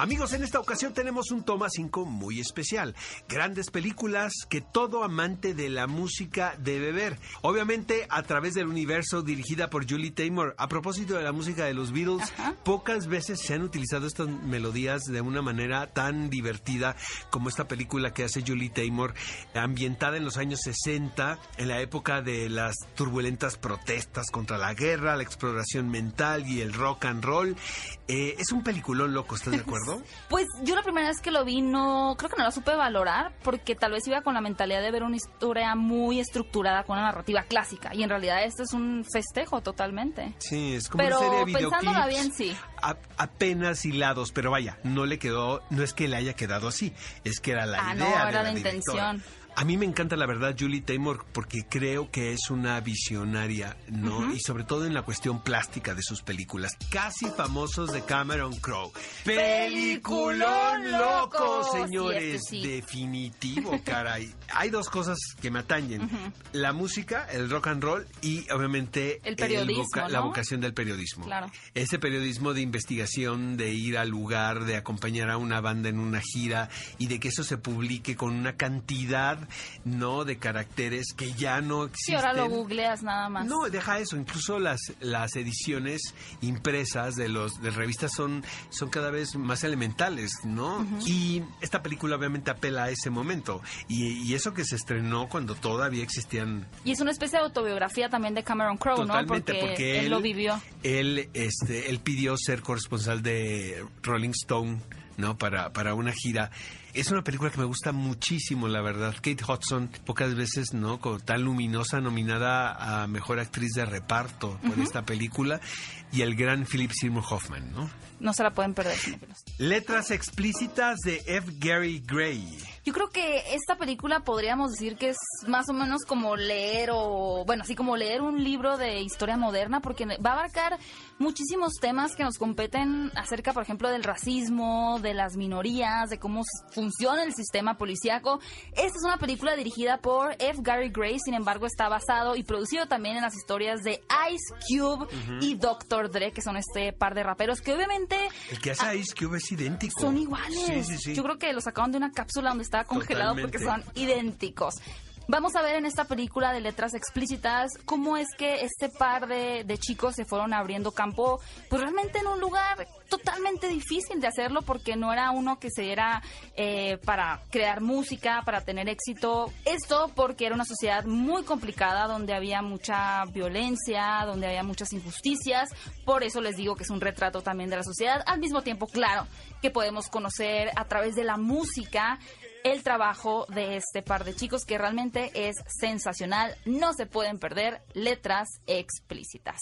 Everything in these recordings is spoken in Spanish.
Amigos, en esta ocasión tenemos un toma 5 muy especial. Grandes películas que todo amante de la música debe ver. Obviamente a través del universo dirigida por Julie Taymor. A propósito de la música de los Beatles, pocas veces se han utilizado estas melodías de una manera tan divertida como esta película que hace Julie Taymor, ambientada en los años 60, en la época de las turbulentas protestas contra la guerra, la exploración mental y el rock and roll. Eh, es un peliculón loco, ¿estás de acuerdo? Pues yo la primera vez que lo vi no, creo que no la supe valorar porque tal vez iba con la mentalidad de ver una historia muy estructurada con una narrativa clásica y en realidad esto es un festejo totalmente. Sí, es como Pero una serie de pensándola bien, sí. a- apenas hilados, pero vaya, no le quedó, no es que le haya quedado así, es que era la Ah, no, idea de era la directora. A mí me encanta la verdad Julie Taymor porque creo que es una visionaria, ¿no? Y sobre todo en la cuestión plástica de sus películas, casi famosos de Cameron Crowe. Peliculón loco, señores, sí, este sí. definitivo, caray. Hay dos cosas que me atañen, la música, el rock and roll y obviamente El periodismo, voca- la vocación del periodismo. Claro. Ese periodismo de investigación, de ir al lugar, de acompañar a una banda en una gira y de que eso se publique con una cantidad, ¿no? De caracteres que ya no Sí, existen. ahora lo googleas nada más. No, deja eso. Incluso las, las ediciones impresas de los de revistas son, son cada vez más elementales, ¿no? Y esta película obviamente apela a ese momento. Y, y eso que se estrenó cuando todavía existían Y es una especie de autobiografía también de Cameron Crowe, ¿no? Totalmente, Porque, porque, él, lo vivió. Él, este, él pidió ser corresponsal de Rolling Stone, ¿no? Para, para una gira. Es una película que me gusta muchísimo, la verdad. Kate Hudson, pocas veces, ¿no? Como tan luminosa, nominada a Mejor Actriz de Reparto por esta película. Y el gran Philip Seymour Hoffman, ¿no? No se la pueden perder. Letras explícitas de F. Gary Gray. Yo creo que esta película podríamos decir que es más o menos como leer o, bueno, así como leer un libro de historia moderna, porque va a abarcar muchísimos temas que nos competen acerca, por ejemplo, del racismo, de las minorías, de cómo funciona el sistema policíaco. Esta es una película dirigida por F. Gary Gray, sin embargo, está basado y producido también en las historias de Ice Cube y Dr. Dre, que son este par de raperos que obviamente El que hace Ice Cube es idéntico. Ah, son iguales. Sí, sí, sí. Yo creo que lo sacaron de una cápsula donde estaba congelado porque son idénticos. Vamos a ver en esta película de letras explícitas cómo es que este par de, de chicos se fueron abriendo campo, pues realmente en un lugar totalmente difícil de hacerlo porque no era uno que se era eh, para crear música, para tener éxito. Esto porque era una sociedad muy complicada donde había mucha violencia, donde había muchas injusticias. Por eso les digo que es un retrato también de la sociedad. Al mismo tiempo, claro, que podemos conocer a través de la música el trabajo de este par de chicos que realmente es sensacional. No se pueden perder letras explícitas.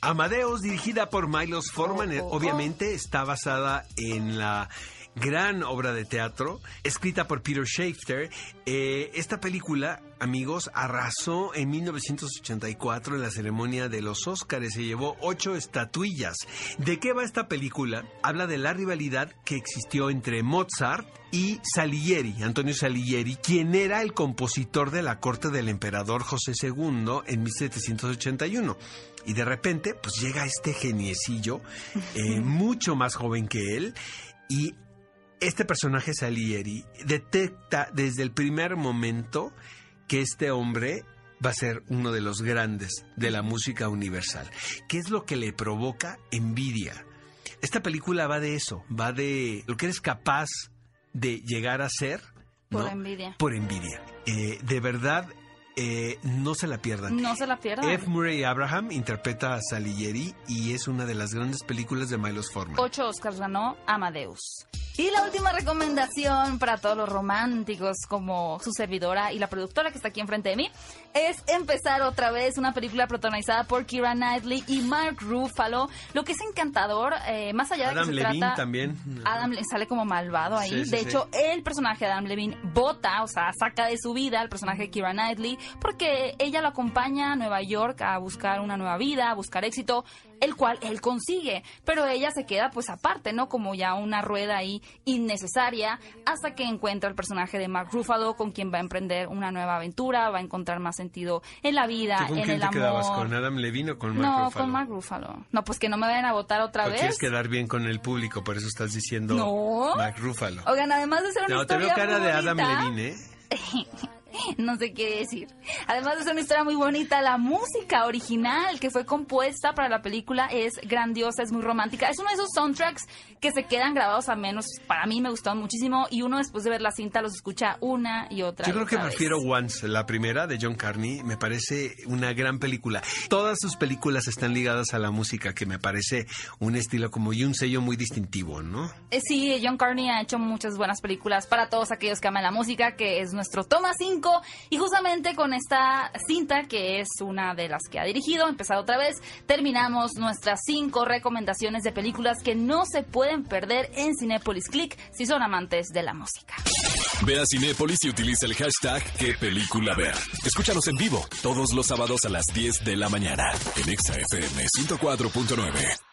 Amadeus, dirigida por Milos Forman, Oh, oh, oh. obviamente está basada en la gran obra de teatro escrita por Peter Shafter. Eh, esta película, amigos, arrasó en 1984 en la ceremonia de los Óscares. Se llevó ocho estatuillas. ¿De qué va esta película? Habla de la rivalidad que existió entre Mozart y Salieri, Antonio Salieri, quien era el compositor de la corte del emperador José II en 1781. Y de repente, pues llega este geniecillo, eh, mucho más joven que él, y este personaje Salieri detecta desde el primer momento que este hombre va a ser uno de los grandes de la música universal. ¿Qué es lo que le provoca envidia? Esta película va de eso, va de lo que eres capaz de llegar a ser. Por ¿no? envidia. Por envidia. Eh, de verdad, eh, no se la pierdan. No se la pierdan. F. Murray Abraham interpreta a Salieri y es una de las grandes películas de Milos Forman. Ocho Oscars ganó Amadeus. Y la última recomendación para todos los románticos como su servidora y la productora que está aquí enfrente de mí es empezar otra vez una película protagonizada por Kira Knightley y Mark Ruffalo. Lo que es encantador, eh, más allá de que se Levine trata... también. Adam le sale como malvado ahí. Sí, sí, de sí. hecho, el personaje de Adam Levine vota, o sea, saca de su vida al personaje de Kira Knightley porque ella lo acompaña a Nueva York a buscar una nueva vida, a buscar éxito. el cual él consigue, pero ella se queda pues aparte, ¿no? Como ya una rueda ahí innecesaria hasta que encuentra el personaje de Mark Ruffalo con quien va a emprender una nueva aventura, va a encontrar más sentido en la vida, ¿Tú en el te amor. quedabas? ¿Con Adam Levine o con Mark no, Ruffalo? con Mark Ruffalo. No, pues que no me vayan a votar otra ¿O vez. quieres quedar bien con el público? Por eso estás diciendo No. Mark Ruffalo. Oigan, además de ser una No, te historia veo cara muy de Adam bonita, Levine, ¿eh? no sé qué decir. Además de ser una historia muy bonita, la música original que fue compuesta para la película es grandiosa, es muy romántica. Es uno de esos soundtracks que se quedan grabados a menos. Para mí me gustó muchísimo y uno después de ver la cinta los escucha una y otra. Yo creo que prefiero Once, la primera de John Carney. Me parece una gran película. Todas sus películas están ligadas a la música, que me parece un estilo como y un sello muy distintivo, ¿no? Eh, Sí, John Carney ha hecho muchas buenas películas para todos aquellos que aman la música, que es nuestro toma 5. Y justamente con esta cinta, que es una de las que ha dirigido, empezar otra vez, terminamos nuestras cinco recomendaciones de películas que no se pueden perder en Cinepolis Click si son amantes de la música. Ve a Cinépolis y utiliza el hashtag qué película ver. Escúchanos en vivo todos los sábados a las 10 de la mañana en Exa FM 104.9.